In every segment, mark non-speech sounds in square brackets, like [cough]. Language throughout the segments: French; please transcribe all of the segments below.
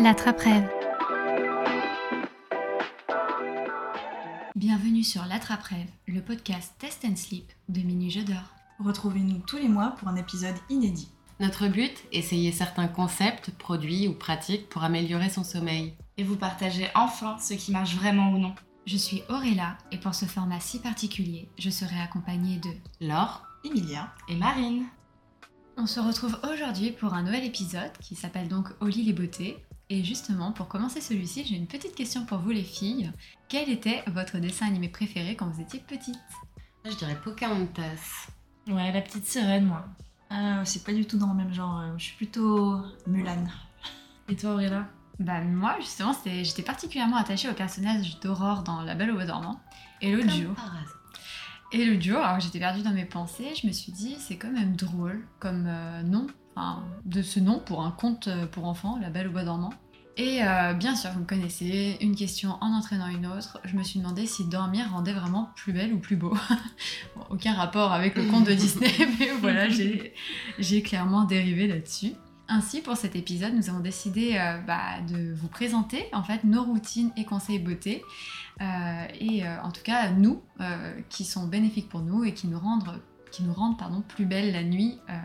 L'attrape-rêve. Bienvenue sur L'attrape-rêve, le podcast Test and Sleep de Minu Jeu d'Or. Retrouvez-nous tous les mois pour un épisode inédit. Notre but, essayer certains concepts, produits ou pratiques pour améliorer son sommeil. Et vous partagez enfin ce qui marche vraiment ou non. Je suis Auréla et pour ce format si particulier, je serai accompagnée de Laure, Emilia Et Marine On se retrouve aujourd'hui pour un nouvel épisode qui s'appelle donc lit les beautés. Et justement, pour commencer celui-ci, j'ai une petite question pour vous les filles. Quel était votre dessin animé préféré quand vous étiez petite je dirais Pocahontas. Ouais, la petite sirène, moi. Euh, C'est pas du tout dans le même genre. euh, Je suis plutôt Mulan. Et toi, Auréla Bah moi justement, j'étais particulièrement attachée au personnage d'Aurore dans La Belle au Bois dormant. Et l'autre jour, Par hasard. Et le jour, alors que j'étais perdue dans mes pensées, je me suis dit c'est quand même drôle comme euh, nom, de ce nom pour un conte euh, pour enfants, La Belle au Bois dormant. Et euh, bien sûr, vous me connaissez, une question en entraînant une autre, je me suis demandé si dormir rendait vraiment plus belle ou plus beau. [laughs] Aucun rapport avec le conte de Disney, [laughs] mais voilà, j'ai clairement dérivé là-dessus. Ainsi, pour cet épisode, nous avons décidé euh, bah, de vous présenter en fait nos routines et conseils beauté, et en tout cas nous, qui sont bénéfiques pour nous et qui nous rendent, qui nous rendent pardon, plus belles la nuit. euh.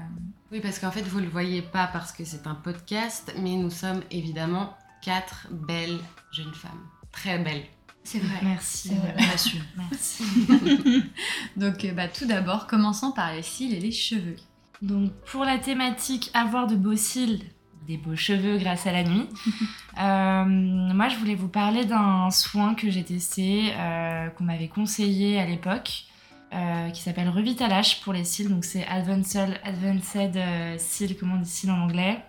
Oui, parce qu'en fait, vous le voyez pas parce que c'est un podcast, mais nous sommes évidemment quatre belles jeunes femmes. Très belles. C'est vrai. Merci. Vrai. [laughs] Merci. [laughs] Donc euh, bah, tout d'abord, commençons par les cils et les cheveux. Donc, pour la thématique avoir de beaux cils, des beaux cheveux grâce à la nuit, [laughs] euh, moi, je voulais vous parler d'un soin que j'ai testé, euh, qu'on m'avait conseillé à l'époque. Euh, qui s'appelle Revitalage pour les cils, donc c'est Advanced, Advanced euh, Seal, comment on dit cils en anglais?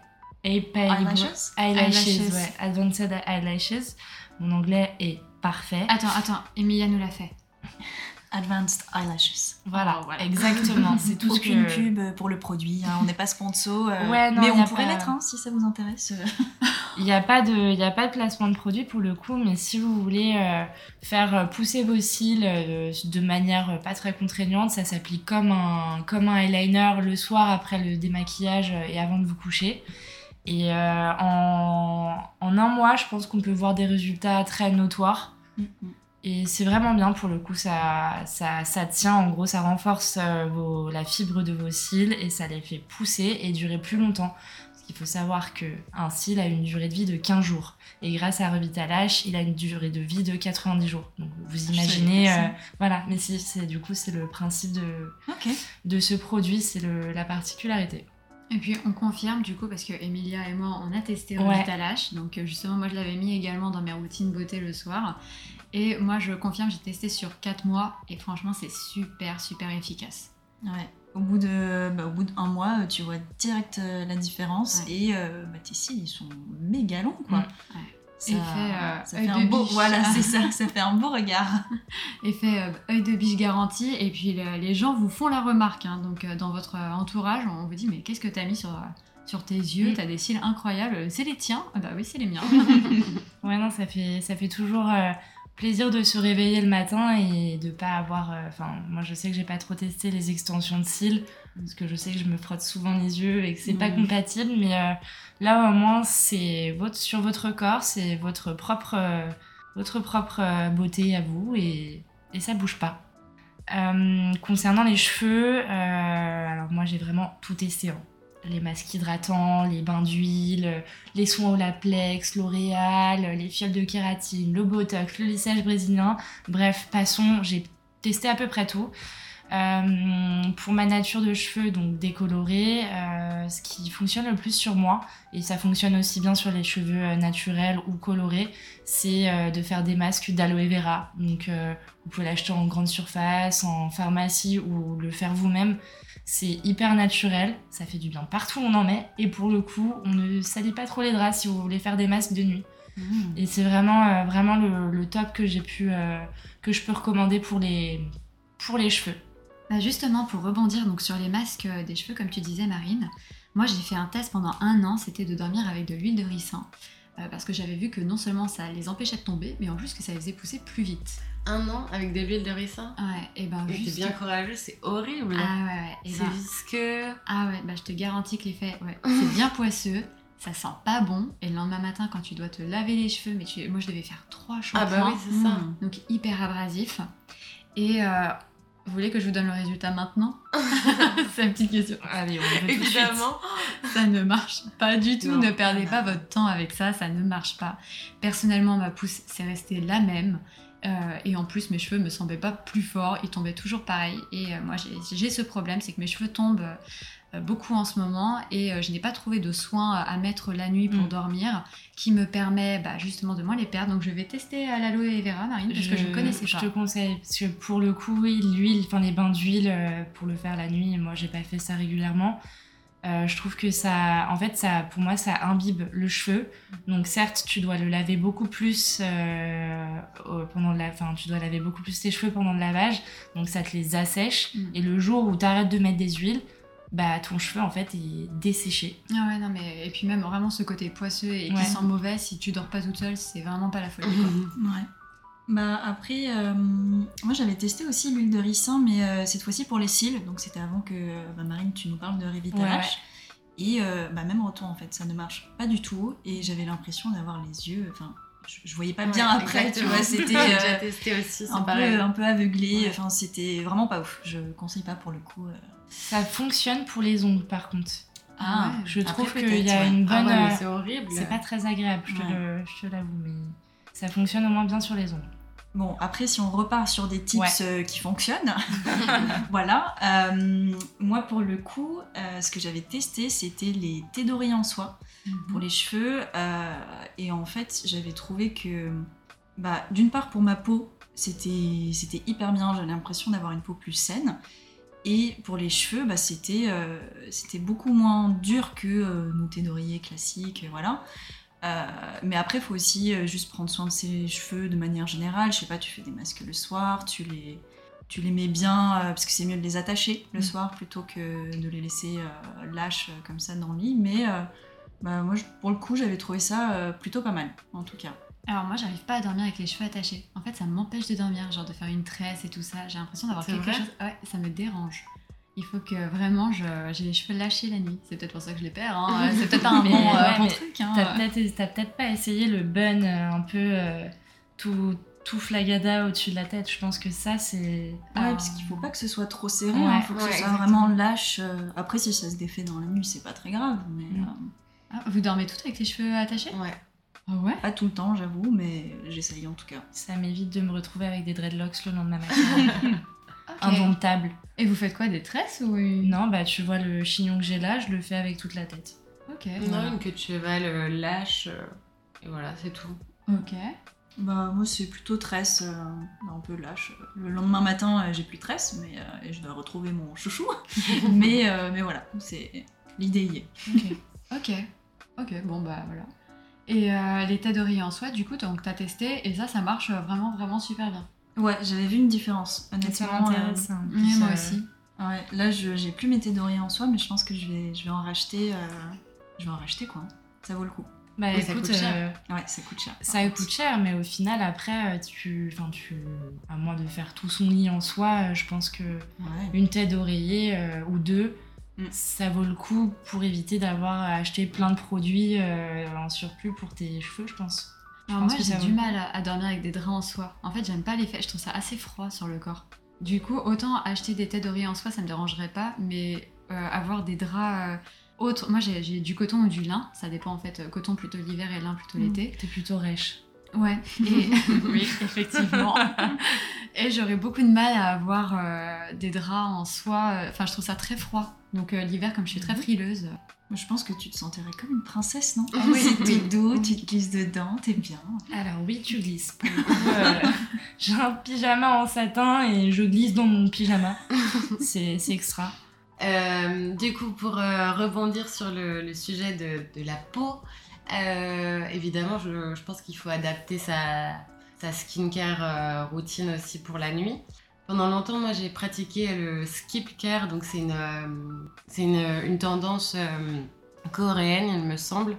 Eyelashes? Eyelashes, Eyelashes. ouais. Advanced Eyelashes. Mon anglais est parfait. Attends, attends, Emilia nous l'a fait. Advanced Eyelashes. Voilà, voilà. [laughs] exactement. C'est tout ce Aucune que... pub pour le produit, hein, on n'est pas sponsor. euh, [laughs] Ouais, non, mais on pourrait l'être hein, si ça vous intéresse. [laughs] Il n'y a, pas de- y a pas de placement de produit pour le coup, mais si vous voulez euh, faire pousser vos cils euh, de manière pas très contraignante, ça s'applique comme un, comme un eyeliner le soir après le démaquillage et avant de vous coucher. Et euh, en, en un mois, je pense qu'on peut voir des résultats très notoires. Et c'est vraiment bien pour le coup, ça, ça, ça tient, en gros, ça renforce euh, vos- la fibre de vos cils et ça les fait pousser et durer plus longtemps. Parce qu'il faut savoir qu'un cil a une durée de vie de 15 jours. Et grâce à Revitalage, il a une durée de vie de 90 jours. Donc vous imaginez, euh, voilà, mais si, c'est du coup, c'est le principe de, de ce produit, c'est la particularité. Et puis on confirme du coup parce que Emilia et moi on a testé Ouais. Revitalage, donc euh, justement moi je l'avais mis également dans mes routines beauté le soir. Et moi je confirme, j'ai testé sur 4 mois et franchement c'est super super efficace. Ouais. Au bout de, bah, au bout d'un mois, euh, tu vois direct euh, la différence Ouais. et euh, bah, tes cils ils sont méga longs quoi. Mm. Ça, Effet, euh, ça fait un beau, biche. voilà, [laughs] c'est ça, ça fait un beau regard. [laughs] Effet œil de biche garanti et puis le- les gens vous font la remarque. hein. donc dans votre entourage on vous dit mais qu'est-ce que t'as mis sur, sur tes yeux? Mm. T'as des cils incroyables. C'est les tiens? Ah Bah oui c'est les miens. [laughs] Ouais, non, ça fait, ça fait toujours plaisir de se réveiller le matin et de pas avoir. euh, Enfin, moi, je sais que j'ai pas trop testé les extensions de cils parce que je sais que je me frotte souvent les yeux et que c'est pas compatible. Mais euh, là, au moins, c'est votre, sur votre corps, c'est votre propre, euh, votre propre beauté à vous et, et ça bouge pas. Concernant les cheveux, alors moi j'ai vraiment tout testé. hein. Les masques hydratants, les bains d'huile, les soins au laplex, L'Oréal, les fioles de kératine, le botox, le lissage brésilien. Bref, passons, j'ai testé à peu près tout. Euh, pour ma nature de cheveux, donc décolorée, euh, ce qui fonctionne le plus sur moi, et ça fonctionne aussi bien sur les cheveux euh, naturels ou colorés, c'est de faire des masques d'aloe vera. Donc vous pouvez l'acheter en grande surface, en pharmacie ou le faire vous-même. C'est hyper naturel, ça fait du bien partout où on en met, et pour le coup, on ne salit pas trop les draps si vous voulez faire des masques de nuit. Et c'est vraiment, euh, vraiment le, le top que j'ai pu, euh, que je peux recommander pour les, pour les cheveux. Bah justement, pour rebondir donc sur les masques euh, des cheveux, comme tu disais, Marine, moi j'ai fait un test pendant un an, c'était de dormir avec de l'huile de ricin. Euh, parce que j'avais vu que non seulement ça les empêchait de tomber, mais en plus que ça les faisait pousser plus vite. Un an avec de l'huile de ricin Ouais, et ben T'es juste... bien courageux, c'est horrible. Ah ouais, ouais. et c'est ben- visqueux. Ah ouais, bah je te garantis que l'effet, ouais, c'est bien poisseux, ça sent pas bon. Et le lendemain matin, quand tu dois te laver les cheveux, mais tu... moi je devais faire trois Ah shampoings, bah oui, c'est ça. Mm. donc hyper abrasif. Et euh, vous voulez que je vous donne le résultat maintenant? [laughs] C'est une petite question. Allez, on le. Évidemment. Ça ne marche pas du tout. Non. Ne perdez pas votre temps avec ça, ça ne marche pas. Personnellement, ma pousse, c'est resté la même. Euh, et en plus, mes cheveux me semblaient pas plus forts, ils tombaient toujours pareil. Et euh, moi, j'ai- ce problème, c'est que mes cheveux tombent euh, beaucoup en ce moment et je n'ai pas trouvé de soin à mettre la nuit pour Mm. dormir qui me permet bah, justement de moins les perdre. Donc je vais tester à l'aloe vera, Marine, parce que je ne connaissais je pas. te conseille, parce que pour le coup, oui, l'huile, enfin les bains d'huile, pour le faire la nuit, moi j'ai pas fait ça régulièrement. Euh, je trouve que ça, en fait, ça, pour moi, ça imbibe le cheveu. Donc certes, tu dois le laver beaucoup plus euh, au- pendant le la- enfin, tu dois laver beaucoup plus tes cheveux pendant le lavage. Donc ça te les assèche. Mm. Et le jour où tu arrêtes de mettre des huiles, bah ton cheveu en fait est desséché. Ah ouais, non, mais et puis même vraiment ce côté poisseux et qui sent mauvais, si tu dors pas toute seule, c'est vraiment pas la folie. quoi. [laughs] Ouais. Bah après, euh, moi j'avais testé aussi l'huile de ricin, mais euh, cette fois-ci pour les cils. Donc c'était avant que euh, bah, Marine tu nous parles de Revitalash. Et euh, bah, même retour en fait, ça ne marche pas du tout. Et j'avais l'impression d'avoir les yeux, enfin, je, je voyais pas bien Ouais, après, tu vois, c'était [laughs] J'ai euh, déjà testé aussi, c'est un, pareil. peu, un peu aveuglé. Ouais. Enfin, c'était vraiment pas ouf. Je conseille pas pour le coup. euh. Ça fonctionne pour les ongles par contre. Ah ouais. Je trouve qu'il y a ouais. une Ah bonne. ouais, mais euh, c'est horrible. C'est pas très agréable, je te Ouais. le- je te l'avoue, mais ça fonctionne au moins bien sur les ongles. Bon, après, si on repart sur des tips Ouais. euh, qui fonctionnent, [laughs] [laughs] voilà. euh, moi, pour le coup, euh, ce que j'avais testé, c'était les thés d'oreiller en soie pour les cheveux. et en fait, j'avais trouvé que, bah, d'une part, pour ma peau, c'était hyper bien. J'avais l'impression d'avoir une peau plus saine. Et pour les cheveux, bah, c'était beaucoup moins dur que nos thés d'oreiller classiques, voilà. Euh, mais après, il faut aussi euh, juste prendre soin de ses cheveux de manière générale. Je sais pas, tu fais des masques le soir, tu les, tu les mets bien, euh, parce que c'est mieux de les attacher le Mm. soir plutôt que de les laisser euh, lâches comme ça dans le lit. Mais euh, bah, moi, je- pour le coup, j'avais trouvé ça euh, plutôt pas mal, en tout cas. Alors moi, j'arrive pas à dormir avec les cheveux attachés. En fait, ça m'empêche de dormir, genre de faire une tresse et tout ça. J'ai l'impression d'avoir quelque vrai? chose. Ouais, ça me dérange. Il faut que vraiment, je... j'ai les cheveux lâchés la nuit. C'est peut-être pour ça que je les perds. Hein. [laughs] C'est peut-être pas un Mais bon, euh, ouais, bon truc. Hein. T'as peut-être pas essayé le bun euh, un peu euh, tout, tout flagada au-dessus de la tête. Je pense que ça, c'est. Ouais, Ah. parce qu'il faut pas que ce soit trop serré, il Ouais, faut que ouais, ce soit exactement. vraiment lâche. Après, si ça se défait dans la nuit, c'est pas très grave, mais Mm. euh, Ah, vous dormez toutes avec les cheveux attachés? Ouais. Ah ouais? Pas tout le temps, j'avoue, mais j'essaye en tout cas. Ça m'évite de me retrouver avec des dreadlocks le lendemain matin. [laughs] Indomptable. Et vous faites quoi Des tresses ou une... Non, bah tu vois le chignon que j'ai là, je le fais avec toute la tête. Ok. Non, une queue de cheval euh, lâche. euh, et voilà, c'est tout. Ok. Bah, moi, c'est plutôt tresse, euh, un peu lâche. Le lendemain matin, euh, j'ai plus de tresse, mais euh, et je dois retrouver mon chouchou. [laughs] [laughs] mais, euh, mais voilà, c'est l'idée y est. Ok. ok. Ok, bon bah voilà. Et euh, les têtes d'oreiller en soie, du coup, donc t'as testé et ça, ça marche vraiment, vraiment super bien. Ouais, j'avais vu une différence, Ça honnêtement. m'intéresse. hein. Ouais, Plus, moi euh, aussi. euh, ouais, là, je j'ai plus mes thés d'oreiller en soie, mais je pense que je vais, je vais en racheter. euh, je vais en racheter quoi. Ça vaut le coup. Bah Oui, ça écoute, coûte cher. euh, Ouais, ça coûte cher. ça coûte cher, mais au final, après, euh, tu, enfin, tu, à moins de faire tout son lit en soi, euh, je pense que Ouais. une tête d'oreiller euh, ou deux, Mm. ça vaut le coup pour éviter d'avoir à acheter plein de produits euh, en surplus pour tes cheveux, je pense. Alors pense moi, j'ai du mal à, à dormir avec des draps en soie. En fait, j'aime pas l'effet, je trouve ça assez froid sur le corps. Du coup, autant acheter des têtes d'oreiller en soie, ça me dérangerait pas, mais euh, avoir des draps euh, autres. Moi, j'ai du coton ou du lin, ça dépend en fait. euh, Coton plutôt l'hiver et lin plutôt l'été. T'es plutôt rêche. Ouais. Et... [laughs] Oui, [laughs] effectivement. Et j'aurais beaucoup de mal à avoir euh, des draps en soie. euh, Enfin, je trouve ça très froid. Donc euh, l'hiver, comme je suis très Mhm. frileuse. Je pense que tu te sentirais comme une princesse, non? Ah oui, C'est oui. tout doux, tu te glisses dedans, t'es bien. Alors oui, tu glisses. Pour le coup, euh, j'ai un pyjama en satin et je glisse dans mon pyjama. C'est c'est extra. Euh, du coup, pour euh, rebondir sur le, le sujet de, de la peau, euh, évidemment, je, pense qu'il faut adapter sa, skincare euh, routine aussi pour la nuit. Pendant longtemps, moi, j'ai pratiqué le skip care, donc c'est une, euh, une, une tendance coréenne, il me semble,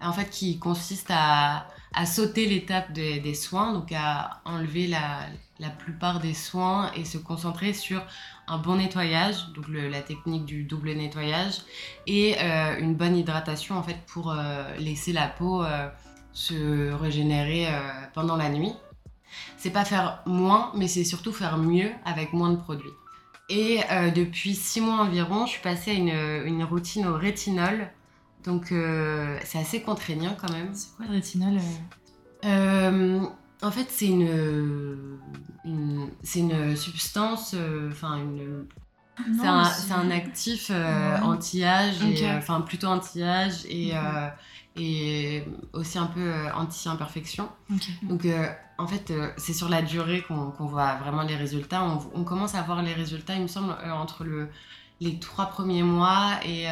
en fait, qui consiste à, à sauter l'étape des, des soins, donc à enlever la, la plupart des soins et se concentrer sur un bon nettoyage, donc le- la technique du double nettoyage, et euh, une bonne hydratation en fait pour euh, laisser la peau euh, se régénérer pendant la nuit. C'est pas faire moins, mais c'est surtout faire mieux avec moins de produits. Et depuis six mois environ, je suis passée à une, une routine au rétinol. Donc c'est assez contraignant quand même. C'est quoi le rétinol Euh, en fait, c'est une, une- c'est une substance, euh, enfin une, c'est un, actif euh, anti-âge, euh, enfin plutôt anti-âge et, euh, et aussi un peu anti-imperfection. Donc en fait, c'est sur la durée qu'on voit vraiment les résultats. On, on commence à voir les résultats, il me semble, entre le, les trois premiers mois et,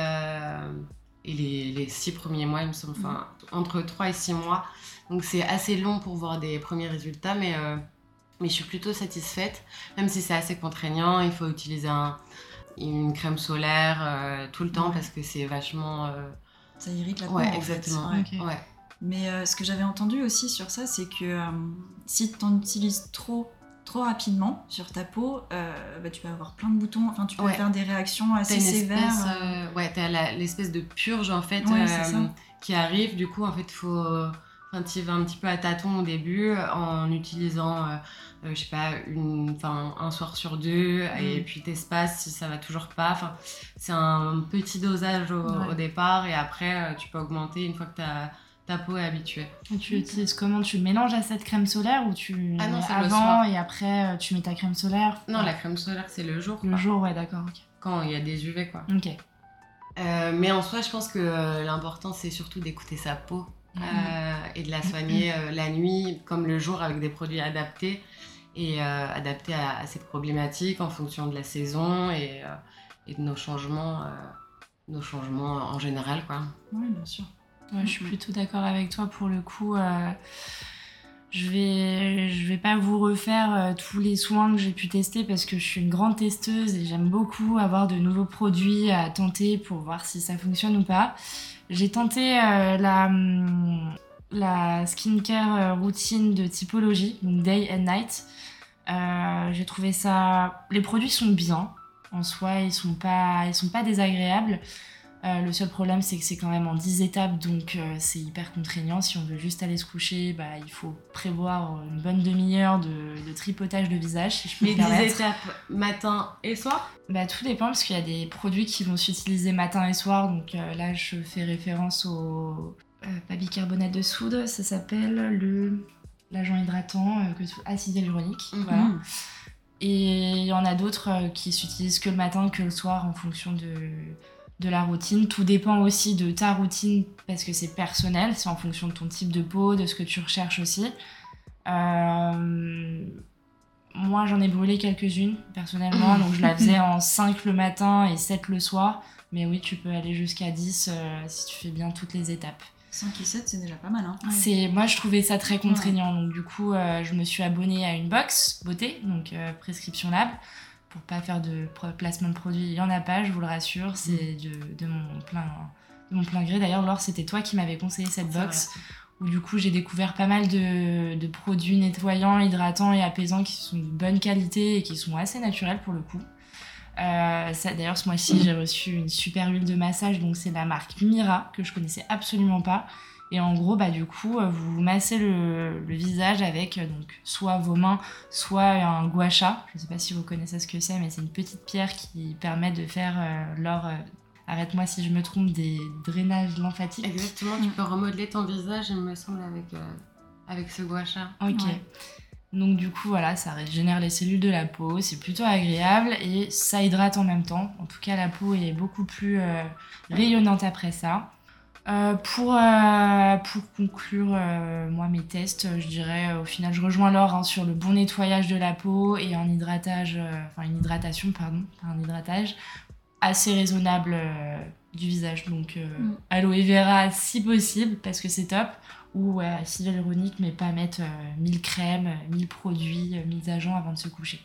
et les, les six premiers mois, il me semble. Enfin, entre trois et six mois. Donc c'est assez long pour voir des premiers résultats, mais, euh, mais je suis plutôt satisfaite. Même si c'est assez contraignant, il faut utiliser un- une crème solaire euh, tout le temps Ouais. parce que c'est vachement... euh, Ça irrite la peau. Ouais, en fait. exactement. Ouais. Mais euh, ce que j'avais entendu aussi sur ça, c'est que euh, si tu en utilises trop, trop rapidement sur ta peau, euh, bah, tu peux avoir plein de boutons. Enfin, tu peux Ouais. faire des réactions assez sévères. espèce, euh, ouais, t'as l'espèce de purge en fait Ouais, euh, qui arrive. Du coup, en fait, faut, tu y vas un petit peu à tâtons au début en utilisant, euh, euh, je sais pas, une, enfin, un soir sur deux, et puis t'espaces si ça va toujours pas. Enfin, c'est un petit dosage au, Ouais. au départ, et après, euh, tu peux augmenter une fois que ta, ta peau est habituée. Et tu utilises comment? Tu le mélanges à cette crème solaire ou tu Ah non, avant et après tu mets ta crème solaire? Non, la crème solaire, c'est le jour, Le quoi. jour, ouais, d'accord. quand il y a des UV, quoi. Ok. Euh, mais en soi, je pense que l'important, c'est surtout d'écouter sa peau euh, et de la soigner euh, la nuit comme le jour avec des produits adaptés et euh, adaptés à, à cette problématique en fonction de la saison et, et de nos changements, nos changements en général, quoi. Oui, bien sûr. Ouais, je suis Mhm. plutôt d'accord avec toi pour le coup. euh, je vais, je vais pas vous refaire euh, tous les soins que j'ai pu tester parce que je suis une grande testeuse et j'aime beaucoup avoir de nouveaux produits à tenter pour voir si ça fonctionne ou pas. J'ai tenté euh, la, hum, la skincare euh, routine de typologie, day and night. Euh, j'ai trouvé ça. Les produits sont bien en soi, ils sont sont pas désagréables. Euh, le seul problème, c'est que c'est quand même en 10 étapes, donc euh, c'est hyper contraignant. Si on veut juste aller se coucher, bah, il faut prévoir une bonne demi-heure de, de tripotage de visage, si je peux Les me 10 permettre. étapes matin et soir? Bah, tout dépend, parce qu'il y a des produits qui vont s'utiliser matin et soir. Donc euh, là, je fais référence au pas bicarbonate de soude, ça s'appelle le l'agent hydratant, que acide hyaluronique. Mhm. Voilà. Et il y en a d'autres qui s'utilisent que le matin, que le soir, en fonction de, de la routine. Tout dépend aussi de ta routine, parce que c'est personnel, c'est en fonction de ton type de peau, de ce que tu recherches aussi. Euh, moi, j'en ai brûlé quelques-unes, personnellement, donc je la [laughs] faisais en 5 le matin et 7 le soir. Mais oui, tu peux aller jusqu'à 10 euh, si tu fais bien toutes les étapes. 5 et 7, c'est déjà pas mal. Hein. C'est moi je trouvais ça très contraignant donc du coup euh, je me suis abonnée à une box beauté donc euh, prescription lab pour pas faire de placement de produits il y en a pas je vous le rassure c'est de, de mon plein de mon plein gré. D'ailleurs Laure c'était toi qui m'avais conseillé cette box où du coup j'ai découvert pas mal de, de produits nettoyants hydratants et apaisants qui sont de bonne qualité et qui sont assez naturels pour le coup. Euh, D'ailleurs, ce mois-ci, j'ai reçu une super huile de massage, donc c'est la marque Mira, que je connaissais absolument pas. Et en gros, bah, du coup, euh, vous massez le, le visage avec euh, donc, soit vos mains, soit un gua sha. Je ne sais pas si vous connaissez ce que c'est, mais c'est une petite pierre qui permet de faire, euh, lors, euh, arrête-moi si je me trompe, des drainages lymphatiques. Exactement, tu peux remodeler ton visage, il me semble, avec, euh, avec ce gua sha. Ok. Ouais. Donc du coup voilà, ça régénère les cellules de la peau, c'est plutôt agréable et ça hydrate en même temps. En tout cas la peau est beaucoup plus euh, rayonnante après ça. Euh, pour, euh, pour conclure euh, moi mes tests, je dirais au final je rejoins Laure hein, sur le bon nettoyage de la peau et un hydratage, enfin une hydratation pardon, un hydratage assez raisonnable du visage. Donc Mm. aloe vera si possible parce que c'est top ou acide hyaluronique, mais pas mettre euh, 1000 crèmes, euh, 1000 produits, euh, 1000 agents avant de se coucher.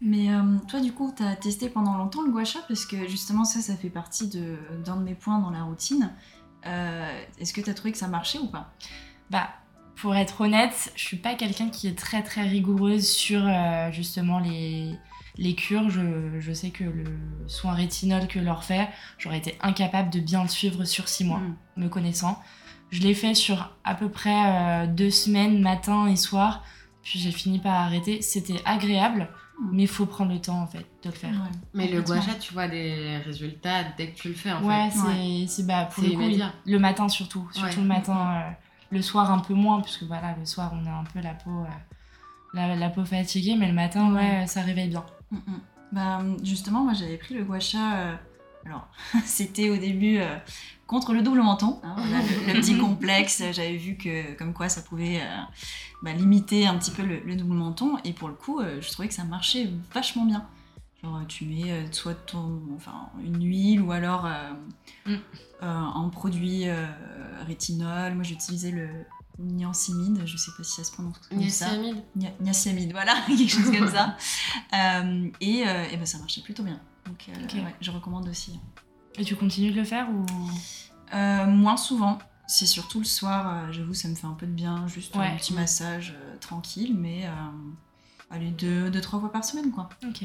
Mais euh, toi, du coup, t'as testé pendant longtemps le gua sha? Parce que justement, ça, ça fait partie de- d'un de, mes points dans la routine. Euh, Est-ce que t'as trouvé que ça marchait ou pas? Bah, pour être honnête, je suis pas quelqu'un qui est très très rigoureuse sur euh, justement les, Les cures, je, je sais que le soin rétinol que leur fait, j'aurais été incapable de bien le suivre sur six mois, Mm. me connaissant. Je l'ai fait sur à peu près euh, deux semaines, matin et soir, puis j'ai fini par arrêter. C'était agréable. Mais il faut prendre le temps en fait de le faire. Ouais. Mais le Complètement. gua sha, tu vois des résultats dès que tu le fais en Ouais, fait. c'est c'est- bah, pour le coup, le matin surtout. Surtout Ouais. le matin, euh, le soir un peu moins, puisque voilà, le soir on a un peu la peau, euh, la, la peau fatiguée, mais le matin, ouais, ça réveille bien. Mm, mm. Bah, justement, moi j'avais pris le gua sha. euh, alors, [laughs] c'était au début euh, contre le double menton. hein, le, le petit [laughs] complexe. J'avais vu que, comme quoi, ça pouvait euh, bah, limiter un petit peu le, le double menton. Et pour le coup, euh, je trouvais que ça marchait vachement bien. Genre, tu mets euh, soit ton, enfin, une huile ou alors euh, Mm. euh, un produit euh, rétinol. Moi, j'utilisais le niacinamide. Je sais pas si ça se prononce comme ça. Niacinamide. Nia- niacinamide, voilà, [laughs] quelque chose comme ça. [laughs] Euh, et, euh, et ben, ça marchait plutôt bien. Donc, euh, Ok. ouais, je recommande aussi. Et tu continues de le faire ou? Euh, moins souvent. C'est surtout le soir, euh, j'avoue, ça me fait un peu de bien, juste Ouais. un petit massage euh, tranquille, mais euh, allez, deux, deux, trois fois par semaine, quoi. Ok.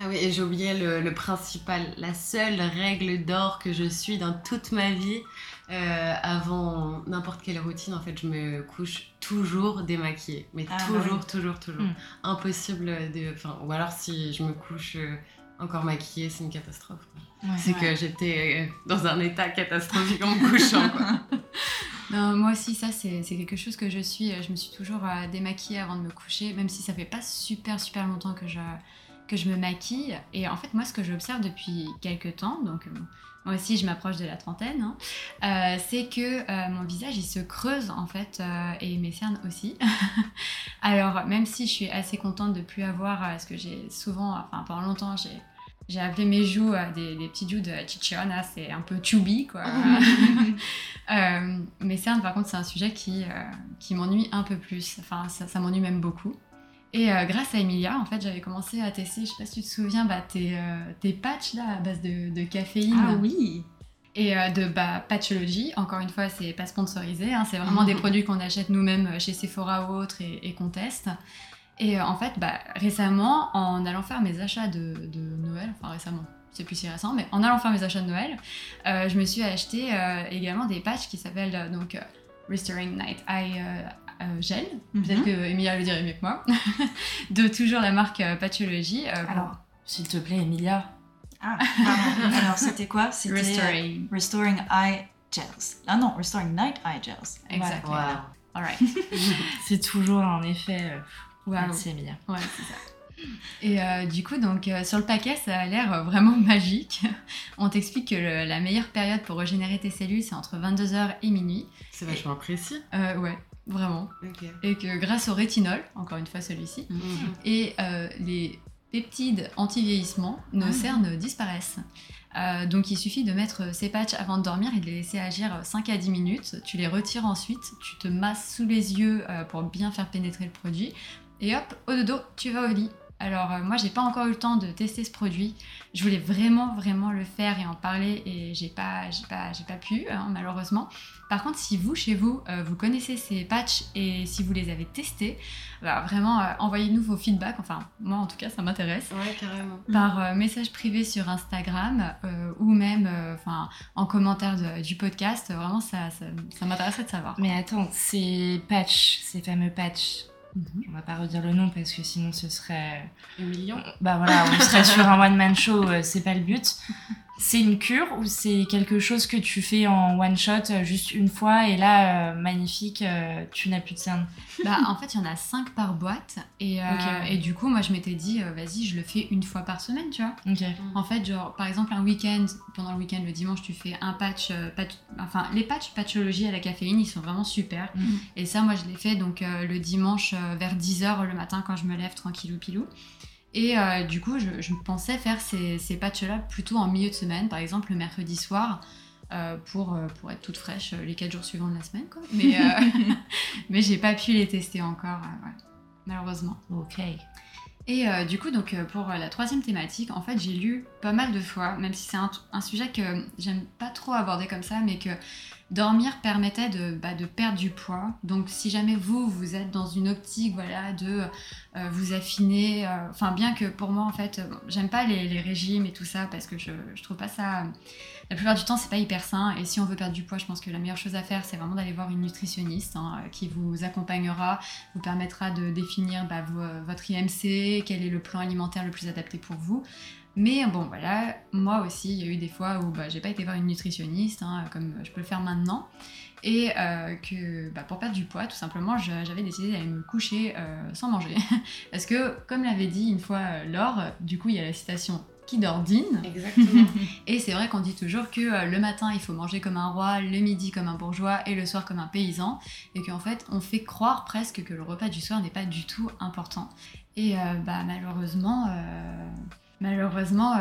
Ah oui, et j'ai oublié le, le principal, la seule règle d'or que je suis dans toute ma vie. euh, avant n'importe quelle routine, en fait, je me couche toujours démaquillée. Mais Ah, bah toujours, oui. toujours, toujours. Mm. Impossible de. Enfin, ou alors si je me couche euh, encore maquillée, c'est une catastrophe. Ouais. C'est Ouais. que j'étais euh, dans un état catastrophique en [laughs] me couchant, quoi. [laughs] Non, moi aussi, ça, c'est quelque chose que je suis. euh, Je me suis toujours euh, démaquillée avant de me coucher, même si ça fait pas super, super longtemps que je, que je me maquille. Et en fait, moi, ce que j'observe depuis quelques temps, donc euh, moi aussi, je m'approche de la trentaine, hein, euh, c'est que euh, mon visage, il se creuse, en fait, euh, et mes cernes aussi. [laughs] Alors, même si je suis assez contente de plus avoir, euh, ce que j'ai souvent, enfin, pendant longtemps, j'ai. J'ai appelé mes joues des, des petites joues de Chichona, c'est un peu chubby quoi. [laughs] [laughs] Mes cernes, par contre, c'est un sujet qui, qui m'ennuie un peu plus. Enfin, ça, ça m'ennuie même beaucoup. Et euh, grâce à Emilia, en fait, j'avais commencé à tester, je sais pas si tu te souviens, bah, tes, euh, tes patchs là à base de, de caféine Ah oui et euh, de bah, Patchology. Encore une fois, c'est pas sponsorisé, hein, c'est vraiment des produits qu'on achète nous-mêmes chez Sephora ou autres et, et qu'on teste. Et en fait, bah, récemment, en allant faire mes achats de, de Noël, enfin récemment, c'est plus si récent, mais en allant faire mes achats de Noël, euh, je me suis acheté euh, également des patchs qui s'appellent euh, donc Restoring Night Eye euh, Gel. Peut-être Mhm. que Emilia le dirait mieux que moi. [laughs] de toujours la marque euh, Patchology. euh, pour- Alors, s'il te plaît, Emilia. Ah, pardon. [laughs] Alors, c'était quoi? C'était Restoring. Restoring Eye Gels. Ah non, Restoring Night Eye Gels. Exactement. Waouh. Alright. [laughs] C'est toujours un effet. euh, Wow. Merci, Emilia. Ouais, c'est ça. Et euh, du coup, donc euh, sur le paquet, ça a l'air euh, vraiment magique. On t'explique que le- la meilleure période pour régénérer tes cellules, c'est entre 22h et minuit. C'est vachement précis. Euh, ouais, vraiment. Et que grâce au rétinol, encore une fois celui-ci, et euh, les peptides anti-vieillissement, nos Ah. cernes disparaissent. Euh, donc il suffit de mettre ces patchs avant de dormir et de les laisser agir 5 à 10 minutes. Tu les retires ensuite, tu te masses sous les yeux euh, pour bien faire pénétrer le produit. Et hop, au dodo, tu vas au lit. Alors euh, moi j'ai pas encore eu le temps de tester ce produit. Je voulais vraiment vraiment le faire et en parler et j'ai pas j'ai pas j'ai pas pu hein, malheureusement. Par contre si vous chez vous euh, vous connaissez ces patchs et si vous les avez testés, bah, vraiment euh, envoyez-nous vos feedbacks. Enfin moi en tout cas ça m'intéresse Ouais, carrément. par euh, message privé sur Instagram euh, ou même euh, enfin en commentaire de- du podcast. Vraiment, ça, ça, ça m'intéresserait de savoir. Mais attends, ces patchs, ces fameux patchs, On va pas redire le nom parce que sinon ce serait. Humiliant. Bah voilà, on serait sur un one-man show, euh, c'est pas le but. C'est une cure ou c'est quelque chose que tu fais en one shot euh, juste une fois et là, euh, magnifique, euh, tu n'as plus de cernes? Bah, en fait, il y en a 5 par boîte. Et, euh, et du coup, moi, je m'étais dit, vas-y, je le fais une fois par semaine, tu vois. En fait, genre, par exemple, un week-end, pendant le week-end, le dimanche, tu fais un patch, patch- enfin, les patchs patchologie à la caféine, ils sont vraiment super. Mhm. Et ça, moi, je l'ai fait donc le dimanche vers 10h le matin quand je me lève tranquillou pilou. Et euh, du coup, je, je pensais faire ces, ces patchs-là plutôt en milieu de semaine, par exemple le mercredi soir, euh, pour, euh, pour être toute fraîche les 4 jours suivants de la semaine. Quoi. Mais, euh, [laughs] [laughs] mais j'ai pas pu les tester encore, ouais, malheureusement. Ok. Et euh, du coup, donc euh, pour la troisième thématique, en fait, j'ai lu pas mal de fois, même si c'est un, sujet que j'aime pas trop aborder comme ça, mais que dormir permettait de, bah, de perdre du poids. Donc, si jamais vous, vous êtes dans une optique, voilà, de euh, vous affiner, euh, enfin, bien que pour moi, en fait, j'aime pas les, régimes et tout ça parce que je trouve pas ça. La plupart du temps, c'est pas hyper sain. Et si on veut perdre du poids, je pense que la meilleure chose à faire, c'est vraiment d'aller voir une nutritionniste hein, qui vous accompagnera, vous permettra de définir bah, votre IMC, quel est le plan alimentaire le plus adapté pour vous. Mais bon, voilà, moi aussi, il y a eu des fois où bah, j'ai pas été voir une nutritionniste, hein, comme je peux le faire maintenant. Et euh, que bah, pour perdre du poids, tout simplement, j'avais décidé d'aller me coucher euh, sans manger. [laughs] Parce que, comme l'avait dit une fois euh, Laure, du coup, il y a la citation qui dort dîne. Exactement. [laughs] Et c'est vrai qu'on dit toujours que euh, le matin il faut manger comme un roi, le midi comme un bourgeois et le soir comme un paysan. Et qu'en fait on fait croire presque que le repas du soir n'est pas du tout important. Et euh, bah malheureusement, euh, malheureusement,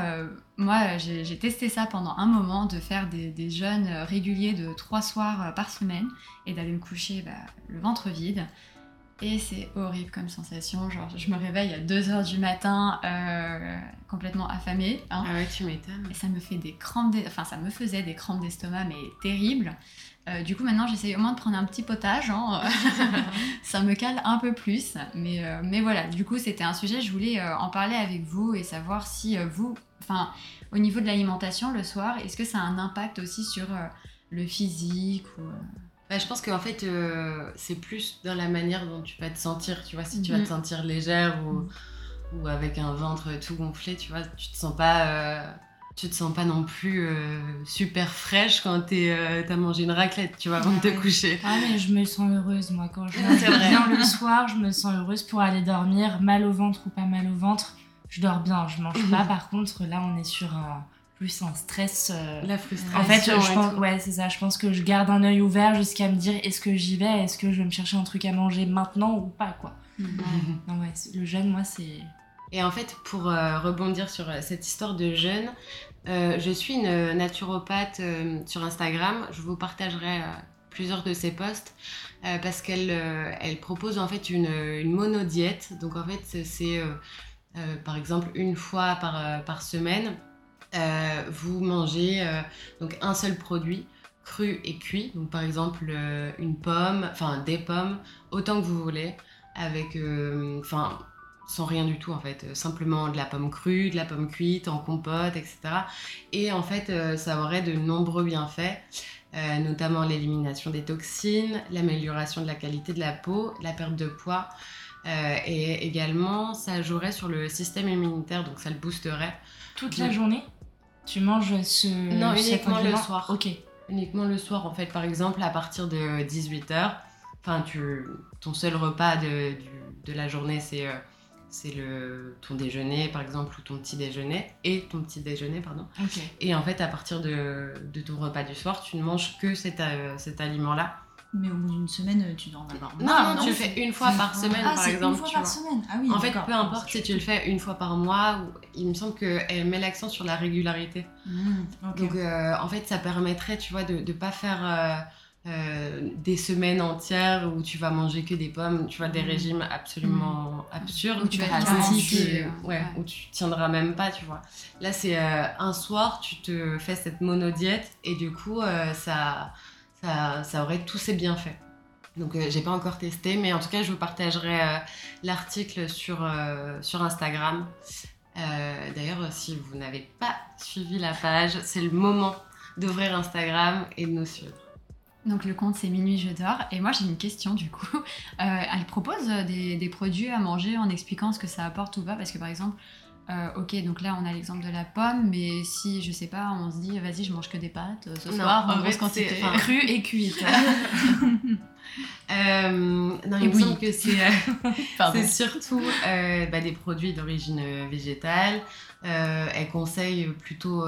moi j'ai testé ça pendant un moment de faire des, des jeûnes réguliers de trois soirs par semaine et d'aller me coucher bah, le ventre vide. Et c'est horrible comme sensation. Genre, je me réveille à 2h du matin, euh, complètement affamée. hein. ah ouais, tu m'étonnes. Et ça me fait des crampes, d'e- enfin ça me faisait des crampes d'estomac mais terribles. Euh, du coup maintenant j'essaye au moins de prendre un petit potage, hein. [laughs] ça me cale un peu plus. Mais, euh, mais voilà, du coup c'était un sujet, je voulais euh, en parler avec vous et savoir si vous, enfin au niveau de l'alimentation le soir, est-ce que ça a un impact aussi sur le physique ou, Bah, je pense qu'en fait, euh, c'est plus dans la manière dont tu vas te sentir. Tu vois, si tu vas Mhm. te sentir légère ou, ou avec un ventre tout gonflé, tu vois, tu te sens pas, euh, tu te sens pas non plus euh, super fraîche quand t'es, t'as mangé une raclette, tu vois, avant de te coucher. Ah mais je me sens heureuse moi quand je [laughs] bien le soir, je me sens heureuse pour aller dormir, mal au ventre ou pas mal au ventre, je dors bien, je mange pas. [laughs] Par contre là on est sur un plus un stress. euh, La frustration. En fait, je pense, ouais, c'est ça. Je pense que je garde un œil ouvert jusqu'à me dire est-ce que j'y vais, est-ce que je vais me chercher un truc à manger maintenant ou pas, quoi? [laughs] Non, ouais, c'est- le jeûne, moi, c'est. Et en fait, pour euh, rebondir sur euh, cette histoire de jeûne, euh, je suis une naturopathe euh, sur Instagram. Je vous partagerai euh, plusieurs de ses posts euh, parce qu'elle euh, elle propose en fait une, une monodiète. Donc en fait, c'est- euh, euh, par exemple une fois par, euh, par semaine, euh, vous mangez euh, donc un seul produit cru et cuit. Donc par exemple euh, une pomme, enfin des pommes, autant que vous voulez, avec, enfin sans rien du tout en fait, simplement de la pomme crue, de la pomme cuite, en compote, etc. Et en fait, ça aurait de nombreux bienfaits, notamment l'élimination des toxines, l'amélioration de la qualité de la peau, la perte de poids, euh, et également ça jouerait sur le système immunitaire, donc ça le boosterait. Toute la journée? Tu manges ce. Non, uniquement le soir. Ok. Uniquement le soir, en fait, par exemple, à partir de 18h, enfin, tu, ton seul repas de, du- de la journée, c'est euh, c'est le ton déjeuner, par exemple, ou ton petit déjeuner, et ton petit déjeuner, pardon. Ok. Et en fait, à partir de, de ton repas du soir, tu ne manges que cet, euh, cet aliment-là. Mais au bout d'une semaine, tu dois en avoir Non, marre, non, tu le fais une fois par semaine, Ah, par exemple. une fois tu par vois. semaine. Ah oui, En fait, peu importe si tu le fais une fois par mois, ou, il me semble qu'elle met l'accent sur la régularité. Mmh. Donc, euh, en fait, ça permettrait, tu vois, de ne pas faire euh, euh, des semaines entières où tu vas manger que des pommes, tu vois, des Mhm. régimes absolument absurdes. Où tu vas être ouais, ouais. où tu tiendras même pas, tu vois. Là, c'est un soir, tu te fais cette monodiète et du coup, ça, ça, aurait tous ses bienfaits. Donc, euh, j'ai pas encore testé, mais en tout cas, je vous partagerai euh, l'article sur, euh, Instagram. Euh, D'ailleurs, si vous n'avez pas suivi la page, c'est le moment d'ouvrir Instagram et de nous suivre. Donc le compte c'est Minuit Je dors. Et moi j'ai une question du coup. Elle propose des produits à manger en expliquant ce que ça apporte ou pas. Parce que par exemple, euh, ok donc là on a l'exemple de la pomme, mais si je sais pas, on se dit vas-y je mange que des pâtes euh, ce Non, soir en grosse quantité. c'est- enfin, Crue et cuite. [laughs] [laughs] Euh, non, il me semble que c'est euh, [laughs] surtout bah, des produits d'origine végétale. Elle conseille plutôt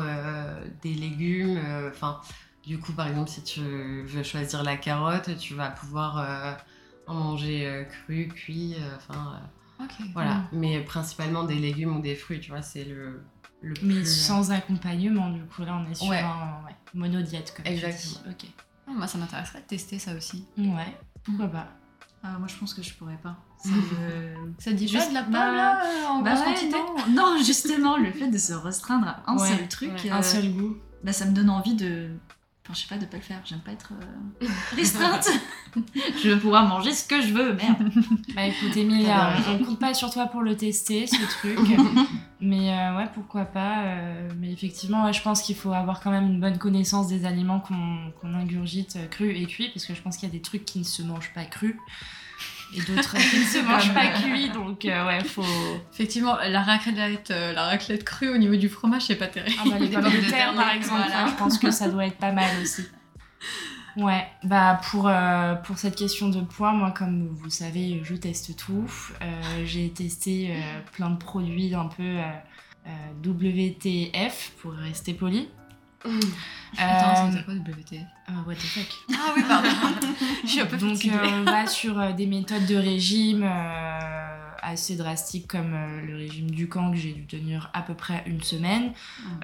des légumes. Enfin, du coup, par exemple, si tu veux choisir la carotte, tu vas pouvoir en manger cru, cuit. Enfin, euh, Ok. voilà. Mais principalement des légumes ou des fruits, tu vois, c'est le, le Mais plus. sans accompagnement, du coup, là, on est sur Ouais. un ouais, monodiète, comme tu dis. Exactement. Ok. Ah, moi ça m'intéresserait de tester ça aussi. Ouais, pourquoi pas. Ah, moi, je pense que je pourrais pas. [laughs] Ça me- Ça dit Juste- pas de la pomme bah, là euh, en Bah quantité non. non, justement, le fait de se restreindre à un Ouais, seul truc, ouais. euh, Un seul goût. bah, ça me donne envie de. Enfin, je sais pas, de pas le faire. J'aime pas être euh, restreinte. [laughs] je veux pouvoir manger ce que je veux, merde. Bah écoute, Emilia, on compte pas sur toi pour le tester, ce truc. [laughs] mais euh, ouais, pourquoi pas. euh, mais effectivement, ouais, je pense qu'il faut avoir quand même une bonne connaissance des aliments qu'on ingurgite euh, crus et cuits, parce que je pense qu'il y a des trucs qui ne se mangent pas crus. Et d'autres qui ne se [laughs] mangent pas cuits, donc euh, ouais, faut. Effectivement, la raclette, euh, la raclette crue au niveau du fromage, c'est pas terrible. Ah bah, les pommes de terre, par exemple, voilà. ouais, je pense que ça doit être pas mal aussi. Ouais, bah pour, euh, pour cette question de poids, moi comme vous savez, je teste tout. J'ai testé plein de produits un peu WTF pour rester poli. Attends, Euh, quoi WTF euh, what the fuck. Ah oui, pardon. [laughs] Je suis un peu Donc euh, on va sur euh, des méthodes de régime assez drastiques comme le régime du camp que j'ai dû tenir à peu près une semaine,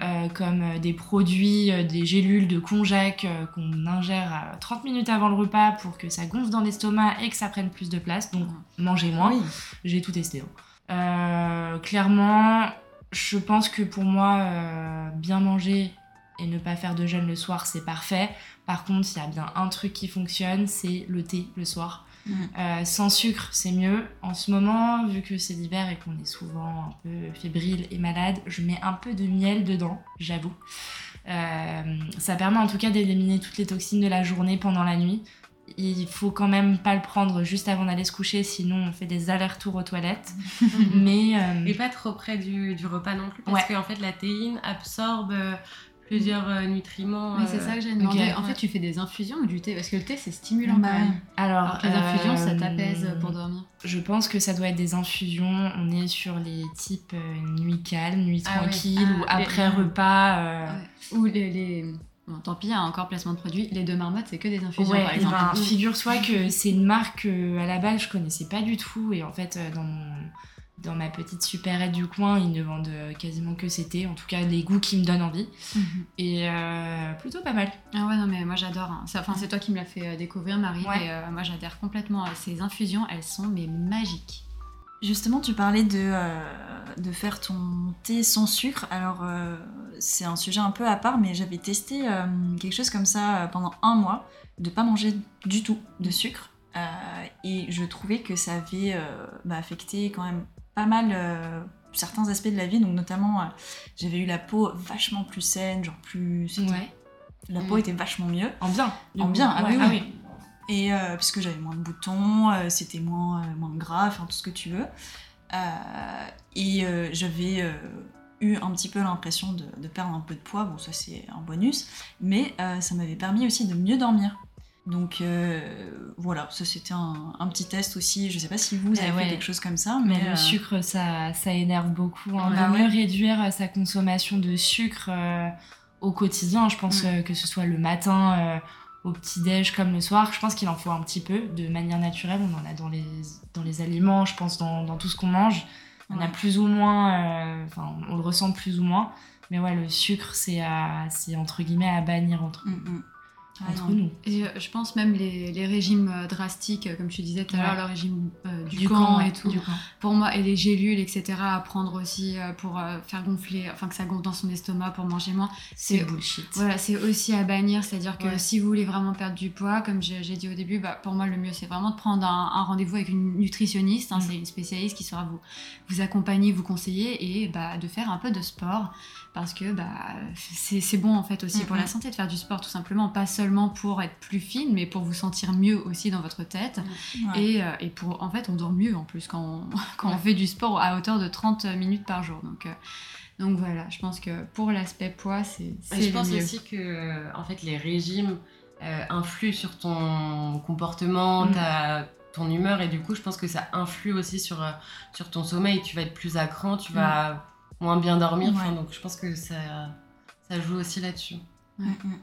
euh, comme des produits, des gélules de konjac euh, qu'on ingère à 30 minutes avant le repas pour que ça gonfle dans l'estomac et que ça prenne plus de place, donc mangez moins. Oui. J'ai tout testé. hein. Clairement, je pense que pour moi, euh, bien manger et ne pas faire de jeûne le soir, c'est parfait. Par contre, il y a bien un truc qui fonctionne, c'est le thé le soir. Mm. Euh, sans sucre, c'est mieux. En ce moment, vu que c'est l'hiver et qu'on est souvent un peu fébrile et malade, je mets un peu de miel dedans, j'avoue. Euh, ça permet en tout cas d'éliminer toutes les toxines de la journée pendant la nuit. Il faut quand même pas le prendre juste avant d'aller se coucher, sinon on fait des allers-retours aux toilettes. [laughs] Mais euh, Et pas trop près du, du repas non plus, parce Ouais. qu'en fait la théine absorbe plusieurs euh, nutriments. Mais c'est euh, ça que j'ai demandé. ok. En fait, tu fais des infusions ou du thé? Parce que le thé, c'est stimulant Bah quand même. alors, les infusions, ça euh, t'apaise pour dormir. Je pense que ça doit être des infusions. On est sur les types euh, nuit calme, nuit Ah ouais. tranquille ou Ah, les- après repas. euh, Ouais. Ou les. les... Bon, tant pis, il y a encore placement de produits. Les deux marmottes, c'est que des infusions, Ouais, par exemple. ben, figure-toi que c'est une marque que, à la base je connaissais pas du tout et en fait euh, dans mon- dans ma petite supérette du coin ils ne vendent euh, quasiment que c'était en tout cas les goûts qui me donnent envie Mhm. et euh, plutôt pas mal. Ah ouais, non, mais moi j'adore. hein. Enfin, c'est toi qui me l'as fait euh, découvrir, Marie. Ouais. Et euh, moi j'adhère complètement. à Ces infusions, elles sont mais magiques. Justement, tu parlais de, euh, de faire ton thé sans sucre. Alors, euh, c'est un sujet un peu à part, mais j'avais testé euh, quelque chose comme ça euh, pendant un mois, de pas manger du tout de sucre. Euh, et je trouvais que ça avait euh, bah, affecté quand même pas mal euh, certains aspects de la vie. Donc, notamment, euh, j'avais eu la peau vachement plus saine, genre plus. La peau Mm. était vachement mieux. En bien. En bien, ah Ouais, oui, oui. Et euh, puisque j'avais moins de boutons, c'était moins, moins gras, enfin tout ce que tu veux. Et j'avais eu un petit peu l'impression de, de perdre un peu de poids, bon ça c'est un bonus, mais ça m'avait permis aussi de mieux dormir. Donc euh, voilà, ça c'était un, un petit test aussi. Je sais pas si vous Eh avez ouais. fait quelque chose comme ça, Mais mais, le euh, sucre, ça, ça énerve beaucoup. Hein. Bah mieux ouais. réduire euh, sa consommation de sucre euh, au quotidien, je pense Mm. que ce soit le matin, au petit-déj comme le soir, je pense qu'il en faut un petit peu de manière naturelle. On en a dans les, dans les aliments, je pense dans, dans tout ce qu'on mange. On a plus ou moins, enfin, on le ressent plus ou moins. Mais ouais, le sucre, c'est entre guillemets à bannir entre, mm, mm. Ah, entre non. nous. Et euh, je pense même les, les régimes euh, drastiques, euh, comme tu disais tout à l'heure, le régime euh, du, camp ouais, et tout. du camp. Pour moi, et les gélules, etc., à prendre aussi euh, pour euh, faire gonfler, enfin que ça gonfle dans son estomac pour manger moins. C'est bullshit. Voilà, c'est aussi à bannir, c'est-à-dire que Ouais. si vous voulez vraiment perdre du poids, comme j'ai dit au début, bah, pour moi le mieux c'est vraiment de prendre un, un rendez-vous avec une nutritionniste, hein, Mm. c'est une spécialiste qui saura vous, vous accompagner, vous conseiller et bah, de faire un peu de sport parce que bah, c'est bon en fait aussi Mm, pour mm. la santé de faire du sport tout simplement, pas seulement pour être plus fine mais pour vous sentir mieux aussi dans votre tête Ouais. et, euh, et pour en fait on dort mieux en plus quand on, [laughs] quand on fait du sport à hauteur de 30 minutes par jour donc, euh, donc voilà, je pense que pour l'aspect poids c'est je pense mieux. aussi que euh, en fait les régimes euh, influent sur ton comportement, Mm. ta- ton humeur et du coup je pense que ça influe aussi sur, sur ton sommeil. Tu vas être plus à cran, tu vas moins bien dormir. Ouais. Donc je pense que ça, ça joue aussi là-dessus. Mm, mm.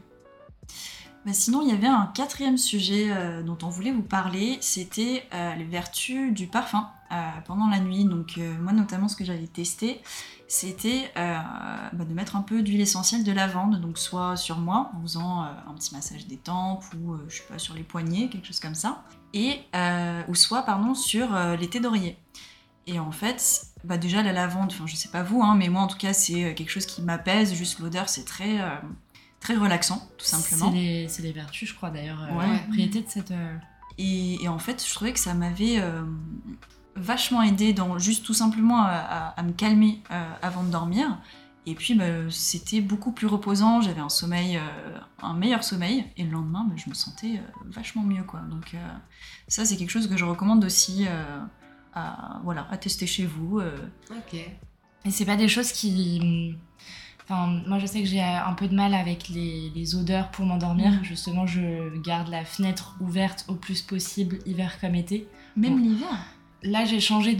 Bah, sinon, il y avait un quatrième sujet euh, dont on voulait vous parler, c'était euh, les vertus du parfum euh, pendant la nuit. Donc moi notamment ce que j'avais testé, c'était bah, de mettre un peu d'huile essentielle de lavande, donc soit sur moi en faisant un petit massage des tempes ou je sais pas sur les poignets, quelque chose comme ça, et ou soit pardon sur les thés d'oreiller. Et en fait, bah déjà la lavande, enfin je sais pas vous, hein, mais moi en tout cas c'est quelque chose qui m'apaise. Juste l'odeur, c'est très très relaxant, tout simplement. C'est les, c'est les vertus, je crois d'ailleurs, euh, Ouais. la propriété de cette. euh, Et, et en fait, je trouvais que ça m'avait euh, vachement aidé dans juste tout simplement à, à- à me calmer euh, avant de dormir. Et puis, bah, c'était beaucoup plus reposant. J'avais un sommeil, euh, un meilleur sommeil. Et le lendemain, bah, je me sentais euh, vachement mieux, quoi. Donc, euh, ça, c'est quelque chose que je recommande aussi euh, à, voilà, à tester chez vous. euh. Ok. Et c'est pas des choses qui. Enfin, moi je sais que j'ai un peu de mal avec les, les odeurs pour m'endormir. Mhm. Justement, je garde la fenêtre ouverte au plus possible, hiver comme été. Même Bon. l'hiver. Là, j'ai changé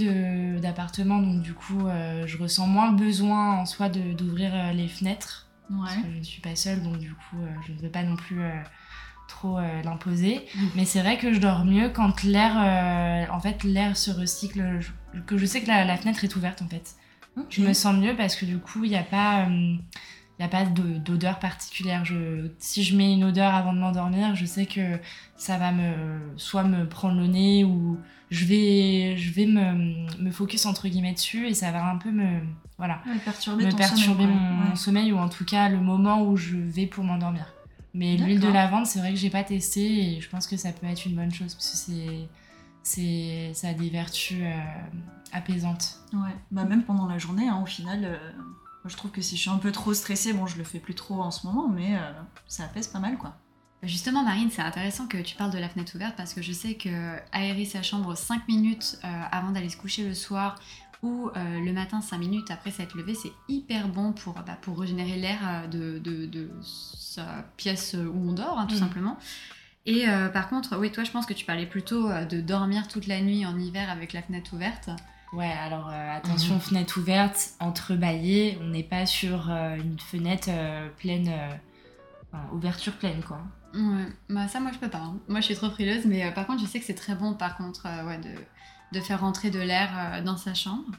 d'appartement, donc du coup, euh, je ressens moins le besoin en soi d'ouvrir euh, les fenêtres. Parce Ouais. que je ne suis pas seule, donc du coup, euh, je ne veux pas non plus euh, trop euh, l'imposer. Mhm. Mais c'est vrai que je dors mieux quand l'air, euh, en fait, l'air se recycle, je- que je sais que la, la fenêtre est ouverte, en fait. Je me sens mieux parce que du coup, il n'y a pas, euh, il y a pas de- d'odeur particulière. Je, si je mets une odeur avant de m'endormir, je sais que ça va me, soit me prendre le nez ou je vais, je vais me, me focus entre guillemets dessus et ça va un peu me, voilà, Ouais, perturber me perturber sommeil, mon. Ouais. mon sommeil ou en tout cas le moment où je vais pour m'endormir. Mais l'huile de lavande, c'est vrai que j'ai pas testé et je pense que ça peut être une bonne chose parce que c'est, c'est, ça a des vertus euh, apaisantes. Ouais, bah même pendant la journée, hein, au final, euh, moi, je trouve que si je suis un peu trop stressée, bon, je le fais plus trop en ce moment, mais euh, ça apaise pas mal, quoi. Justement, Marine, c'est intéressant que tu parles de la fenêtre ouverte parce que je sais que aérer sa chambre 5 minutes euh, avant d'aller se coucher le soir ou euh, le matin 5 minutes après s'être levé, c'est hyper bon pour, bah, pour régénérer l'air de, de, de sa pièce où on dort, hein, tout Mhm. simplement. Et euh, par contre, oui, toi, je pense que tu parlais plutôt euh, de dormir toute la nuit en hiver avec la fenêtre ouverte. Ouais, alors euh, attention, fenêtre ouverte, entrebâillée, on n'est pas sur euh, une fenêtre pleine, enfin, ouverture pleine quoi. Ouais, bah ça moi je peux pas. hein. Moi je suis trop frileuse, mais par contre je sais que c'est très bon par contre ouais, de, de faire rentrer de l'air dans sa chambre.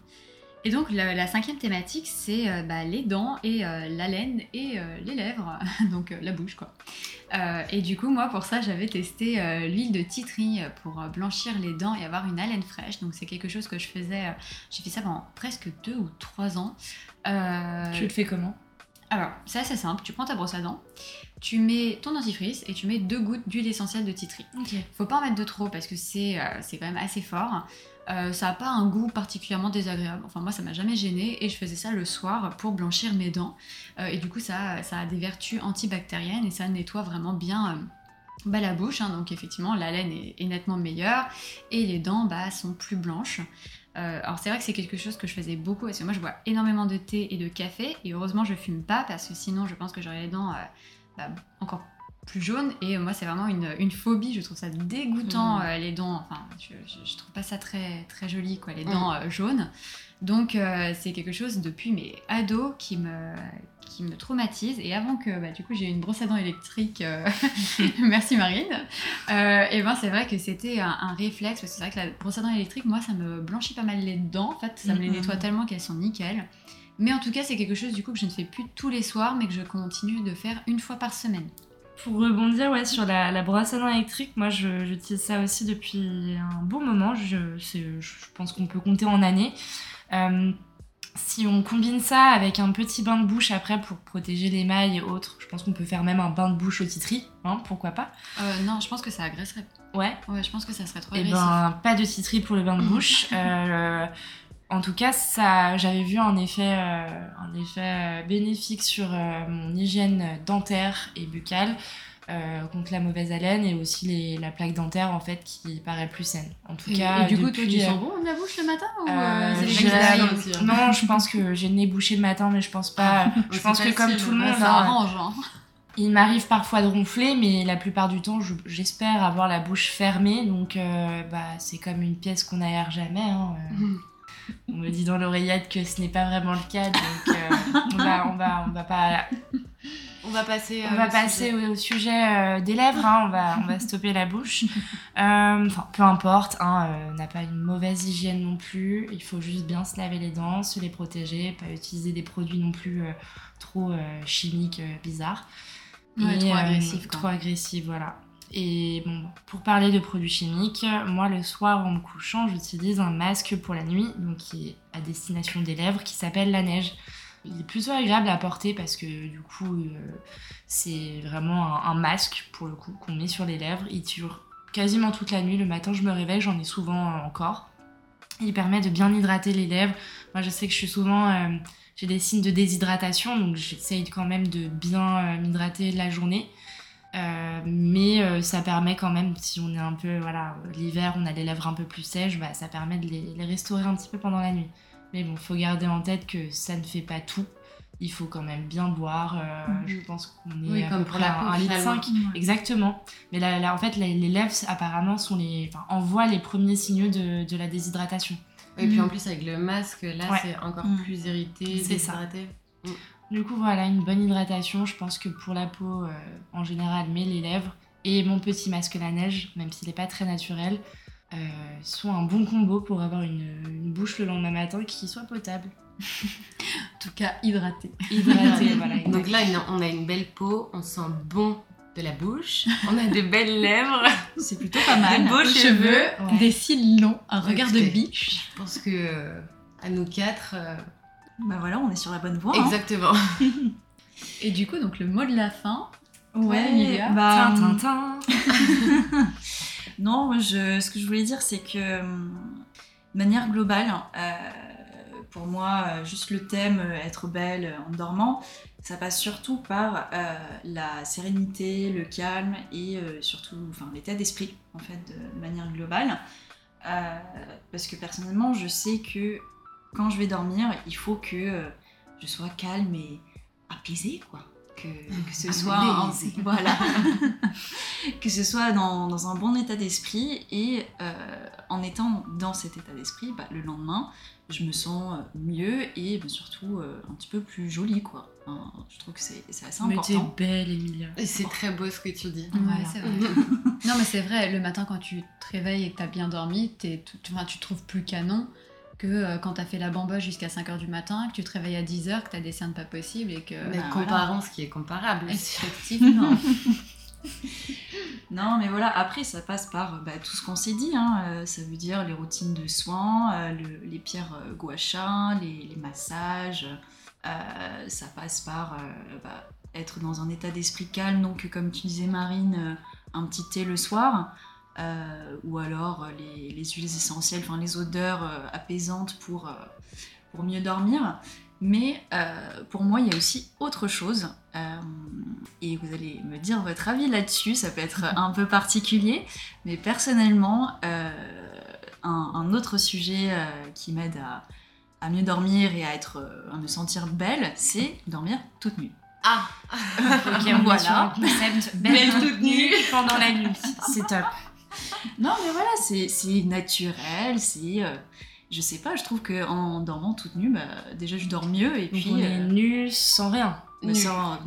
Et donc la, la cinquième thématique c'est euh, bah, les dents et euh, la laine et euh, les lèvres, [laughs] donc euh, la bouche quoi. Et du coup moi pour ça j'avais testé l'huile de titri pour blanchir les dents et avoir une haleine fraîche. Donc c'est quelque chose que je faisais, j'ai fait ça pendant presque deux ou trois ans. Tu le fais comment? Alors, c'est assez simple. Tu prends ta brosse à dents, tu mets ton dentifrice et tu mets deux gouttes d'huile essentielle de titri. Ok. Faut pas en mettre de trop parce que c'est euh, c'est quand même assez fort. Euh, ça a pas un goût particulièrement désagréable. Enfin, moi, ça m'a jamais gêné et je faisais ça le soir pour blanchir mes dents. Euh, et du coup, ça, a des vertus antibactériennes et ça nettoie vraiment bien. euh, bah, la bouche, hein. donc effectivement la laine est, nettement meilleure et les dents bah, sont plus blanches. Alors c'est vrai que c'est quelque chose que je faisais beaucoup parce que moi je bois énormément de thé et de café et heureusement je fume pas parce que sinon je pense que j'aurais les dents euh, bah, encore plus jaunes et moi c'est vraiment une, une phobie, je trouve ça dégoûtant Mm. euh, les dents, enfin je, je- je trouve pas ça très, très joli quoi, les Mm. dents euh, jaunes. Donc euh, c'est quelque chose depuis mes ados qui me, qui me traumatise et avant que bah, du coup j'ai une brosse à dents électrique, [laughs] merci Marine, et ben c'est vrai que c'était un, un réflexe parce que c'est vrai que la brosse à dents électrique moi ça me blanchit pas mal les dents en fait, ça me les nettoie tellement qu'elles sont nickel. Mais en tout cas c'est quelque chose du coup que je ne fais plus tous les soirs mais que je continue de faire une fois par semaine. Pour rebondir ouais, sur la, la brosse à dents électrique, moi je- j'utilise ça aussi depuis un bon moment. Je, pense qu'on peut compter en années. Euh, si on combine ça avec un petit bain de bouche après pour protéger l'émail et autres, je pense qu'on peut faire même un bain de bouche au titri, hein, pourquoi pas. Euh, non je pense que ça agresserait. Ouais, Ouais je pense que ça serait trop Et agressif. ben, pas de citri pour le bain de [laughs] bouche. Euh, en tout cas, ça, j'avais vu un effet, euh, un effet euh, bénéfique sur euh, mon hygiène dentaire et buccale euh, contre la mauvaise haleine et aussi les, la plaque dentaire en fait qui paraît plus saine. En tout Et, cas, et du coup toi depuis, tu sens bon de la bouche le matin ou aussi, hein. Non, je pense que j'ai le nez bouché le matin, mais je pense pas. [laughs] je pense que comme tout le monde, Ça hein, arrange hein. il m'arrive parfois de ronfler, mais la plupart du temps, je- j'espère avoir la bouche fermée. Donc, bah, c'est comme une pièce qu'on n'aère jamais. hein, euh. On me dit dans l'oreillette que ce n'est pas vraiment le cas, donc euh, on, va, on, va, on va pas On va passer. On va passer au, sujet euh, des lèvres, hein, on, va, on va stopper la bouche. [laughs] Euh, Enfin, peu importe, hein, euh, on n'a pas une mauvaise hygiène non plus. Il faut juste bien se laver les dents, se les protéger, pas utiliser des produits non plus euh, trop euh, chimiques, euh, bizarres. Ouais, trop euh, agressifs. Trop agressifs, voilà. Et pour parler de produits chimiques, moi le soir en me couchant, j'utilise un masque pour la nuit, donc qui est à destination des lèvres, qui s'appelle la neige. Il est plutôt agréable à porter parce que du coup, euh, c'est vraiment un, masque pour le coup qu'on met sur les lèvres. Il dure quasiment toute la nuit. Le matin, je me réveille, j'en ai souvent euh, encore. Il permet de bien hydrater les lèvres. Moi, je sais que je suis souvent. euh, j'ai des signes de déshydratation, donc j'essaye quand même de bien m'hydrater la journée. Euh, mais euh, ça permet quand même, si on est un peu, voilà, l'hiver, on a les lèvres un peu plus sèches, bah, ça permet de les, les restaurer un petit peu pendant la nuit. Mais bon, faut garder en tête que ça ne fait pas tout. Il faut quand même bien boire. euh, Mhm. Je pense qu'on est Oui, à comme peu près à peau, 1 litre finalement. 5. Exactement. Mais là, là, en fait, les, les lèvres, apparemment, sont les, enfin, envoient les premiers signaux de, de la déshydratation. Et puis Mm. en plus, avec le masque, là, Ouais. c'est encore Mm. plus irrité, C'est ça. Du coup, voilà, une bonne hydratation. Je pense que pour la peau, euh, en général, mais les lèvres et mon petit masque la neige, même s'il n'est pas très naturel, euh, sont un bon combo pour avoir une, une bouche le lendemain matin qui soit potable. [laughs] En tout cas, hydraté. Hydratée, [laughs] voilà. Donc là, on a une belle peau, on sent bon de la bouche, on a de belles lèvres. [laughs] C'est plutôt pas mal. Des beaux cheveux. cheveux, des cils longs, un regard de biche. Je pense que euh, à nous quatre, euh, Bah voilà, on est sur la bonne voie. hein. exactement. [laughs] Et du coup, donc le mot de la fin. Ouais, Emilia. bah, Tintin. [laughs] Non, moi, je, ce que je voulais dire, c'est que hum, de manière globale, euh, pour moi, euh, juste le thème euh, être belle en dormant, ça passe surtout par euh, la sérénité, le calme et euh, surtout enfin, l'état d'esprit, en fait, de, de manière globale. Euh, parce que personnellement, je sais que quand je vais dormir, il faut que euh, je sois calme et apaisée, quoi. Que, que ce soit en- Apaisée. [laughs] voilà [laughs] que ce soit dans, dans un bon état d'esprit et euh, en étant dans cet état d'esprit, bah, le lendemain, je me sens euh, mieux et bah, surtout euh, un petit peu plus jolie, quoi. Enfin, je trouve que c'est c'est assez Mais t'es important. belle, Emilia. Et c'est très beau ce que tu dis. Ouais, Voilà. c'est vrai. [laughs] non, mais c'est vrai, le matin quand tu te réveilles et que t'as bien dormi, t'es tout- enfin, tu te trouves plus canon que euh, quand t'as fait la bamboche jusqu'à 5h du matin, que tu te réveilles à 10h, que t'as des cernes pas possibles et que. Mais bah, comparons ce qui est comparable. Effectivement. [laughs] Non, mais voilà, après, ça passe par bah, tout ce qu'on s'est dit. hein. Euh, ça veut dire les routines de soins, euh, le- les pierres euh, les, les massages. Euh, ça passe par bah, être dans un état d'esprit calme, donc comme tu disais, Marine, un petit thé le soir. Euh, ou alors euh, les, les huiles essentielles, enfin les odeurs euh, apaisantes pour, euh, pour mieux dormir. Mais euh, pour moi, il y a aussi autre chose. Euh, et vous allez me dire votre avis là-dessus, ça peut être un peu particulier, mais personnellement, euh, un, un autre sujet euh, qui m'aide à, à mieux dormir et à, être, à me sentir belle, c'est dormir toute nue. Ah Ok, [laughs] Voilà. concept [laughs] belle, Belle toute nue. pendant la nuit. C'est top. [laughs] Non, mais voilà, c'est naturel, c'est. euh, je sais pas, je trouve qu'en dormant toute nue, bah, déjà je dors mieux et Donc puis. on est euh, nus sans rien.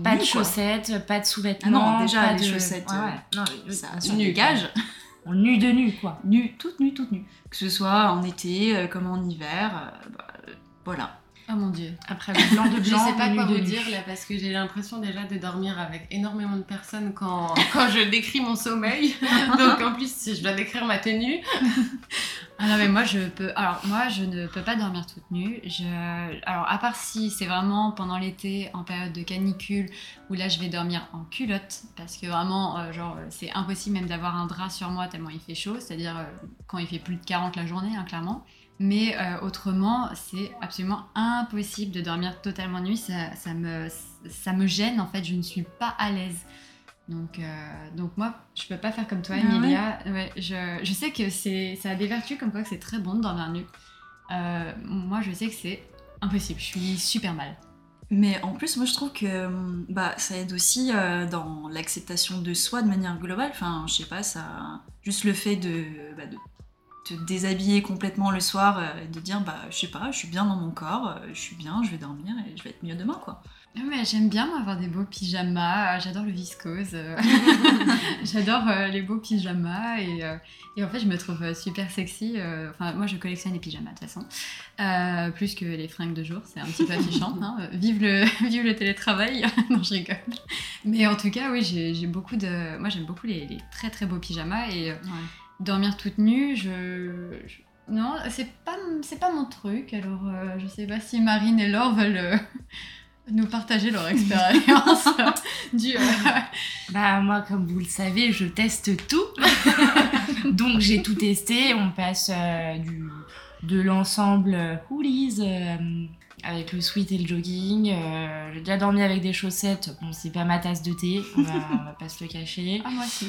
Pas de quoi. chaussettes, pas de sous-vêtements. Ah non, déjà, pas les de... chaussettes, Ouais, euh, ouais. Non, Ça, ça nue, dégage. On nu de nu, quoi. Nue, toute nue, toute nue. Que ce soit en été euh, comme en hiver, bah, voilà. Oh mon dieu. Après le blanc de [laughs] Je sais pas quoi vous dire là parce que j'ai l'impression déjà de dormir avec énormément de personnes quand, [laughs] quand je décris mon sommeil. [laughs] Donc en plus, si je dois décrire ma tenue, Ah non mais moi je peux alors moi je ne peux pas dormir toute nue. Je alors à part si c'est vraiment pendant l'été en période de canicule où là je vais dormir en culotte parce que vraiment euh, genre c'est impossible même d'avoir un drap sur moi tellement il fait chaud, c'est-à-dire euh, quand il fait plus de 40 la journée hein, clairement. Mais euh, autrement, c'est absolument impossible de dormir totalement nuit. Ça, ça, me, ça me gêne, en fait. Je ne suis pas à l'aise. Donc, euh, donc moi, je peux pas faire comme toi, Ah ouais Emilia. Ouais, je, je sais que ça a des vertus comme quoi que c'est très bon de dormir nu. Euh, moi, je sais que c'est impossible. Je suis super mal. Mais en plus, moi je trouve que hum, bah, ça aide aussi euh, dans l'acceptation de soi de manière globale. Enfin, je sais pas, ça. Juste le fait de, bah, de te déshabiller complètement le soir euh, et de dire, bah, je sais pas, je suis bien dans mon corps, euh, je suis bien, je vais dormir et je vais être mieux demain, quoi. Ah, mais j'aime bien avoir des beaux pyjamas, j'adore le viscose, euh, [laughs] j'adore euh, les beaux pyjamas et, euh, et en fait je me trouve euh, super sexy. euh, Enfin moi je collectionne les pyjamas de toute façon, Euh, plus que les fringues de jour, c'est un petit peu affichant. hein. [laughs] Vive, le, [laughs] vive le télétravail, non je rigole. Mais en tout cas oui j'ai beaucoup de... Moi j'aime beaucoup les, les très très beaux pyjamas et euh, dormir toute nue, je... je- Non, c'est pas, c'est pas mon truc, alors euh, je sais pas si Marine et Laure veulent... euh, [laughs] nous partager leur expérience [laughs] du. euh, Bah moi, comme vous le savez, je teste tout. [laughs] Donc j'ai tout testé. On passe euh, du, de l'ensemble hoodies avec le sweat et le jogging. Euh, j'ai déjà dormi avec des chaussettes. Bon, c'est pas ma tasse de thé, on va, on va pas se le cacher. Ah, moi aussi.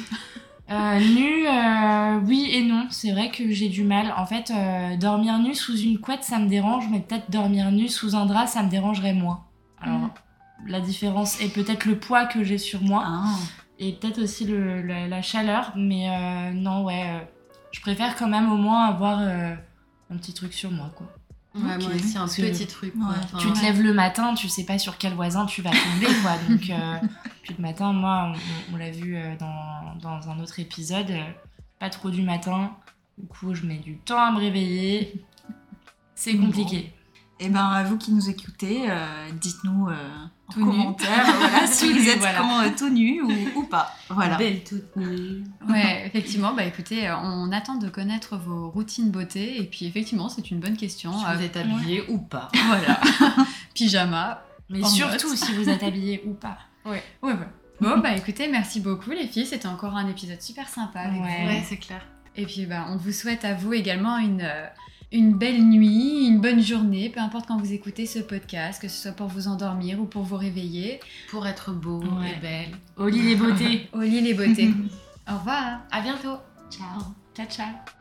Euh, nu, euh, oui et non. C'est vrai que j'ai du mal. En fait, euh, dormir nu sous une couette, ça me dérange, mais peut-être dormir nu sous un drap, ça me dérangerait moins. Alors, Mhm. la différence est peut-être le poids que j'ai sur moi Ah. et peut-être aussi le, la, la chaleur, mais non, ouais, je préfère quand même au moins avoir un petit truc sur moi, quoi. Ouais, moi aussi, un petit truc. quoi. Ouais. Enfin, tu te lèves le matin, tu sais pas sur quel voisin tu vas tomber, quoi. [laughs] Donc, euh, puis le matin, moi, on, on l'a vu euh, dans, dans un autre épisode, euh, pas trop du matin. Du coup, je mets du temps à me réveiller. C'est compliqué. Et ben à vous qui nous écoutez, euh, dites-nous euh, en Tout nu. commentaire [laughs] voilà, si vous êtes voilà. euh, tout nu ou, ou pas. Voilà. Belle toute nue. Ouais, [laughs] effectivement, bah écoutez, euh, on attend de connaître vos routines beauté et puis effectivement, c'est une bonne question. Si Euh, vous êtes habillé ou pas. [laughs] Voilà. Pyjama. Mais En surtout si vous êtes habillé ou pas. Ouais, ouais. Bon, bah écoutez, merci beaucoup les filles, c'était encore un épisode super sympa avec Ouais. vous. Ouais, c'est clair. Et puis bah, on vous souhaite à vous également une, euh, une belle nuit, une bonne journée, peu importe quand vous écoutez ce podcast, que ce soit pour vous endormir ou pour vous réveiller. Pour être beau Ouais. et belle. Au lit les beautés. [laughs] Au lit les beautés. [laughs] Au revoir. À bientôt. Ciao. Ciao, ciao.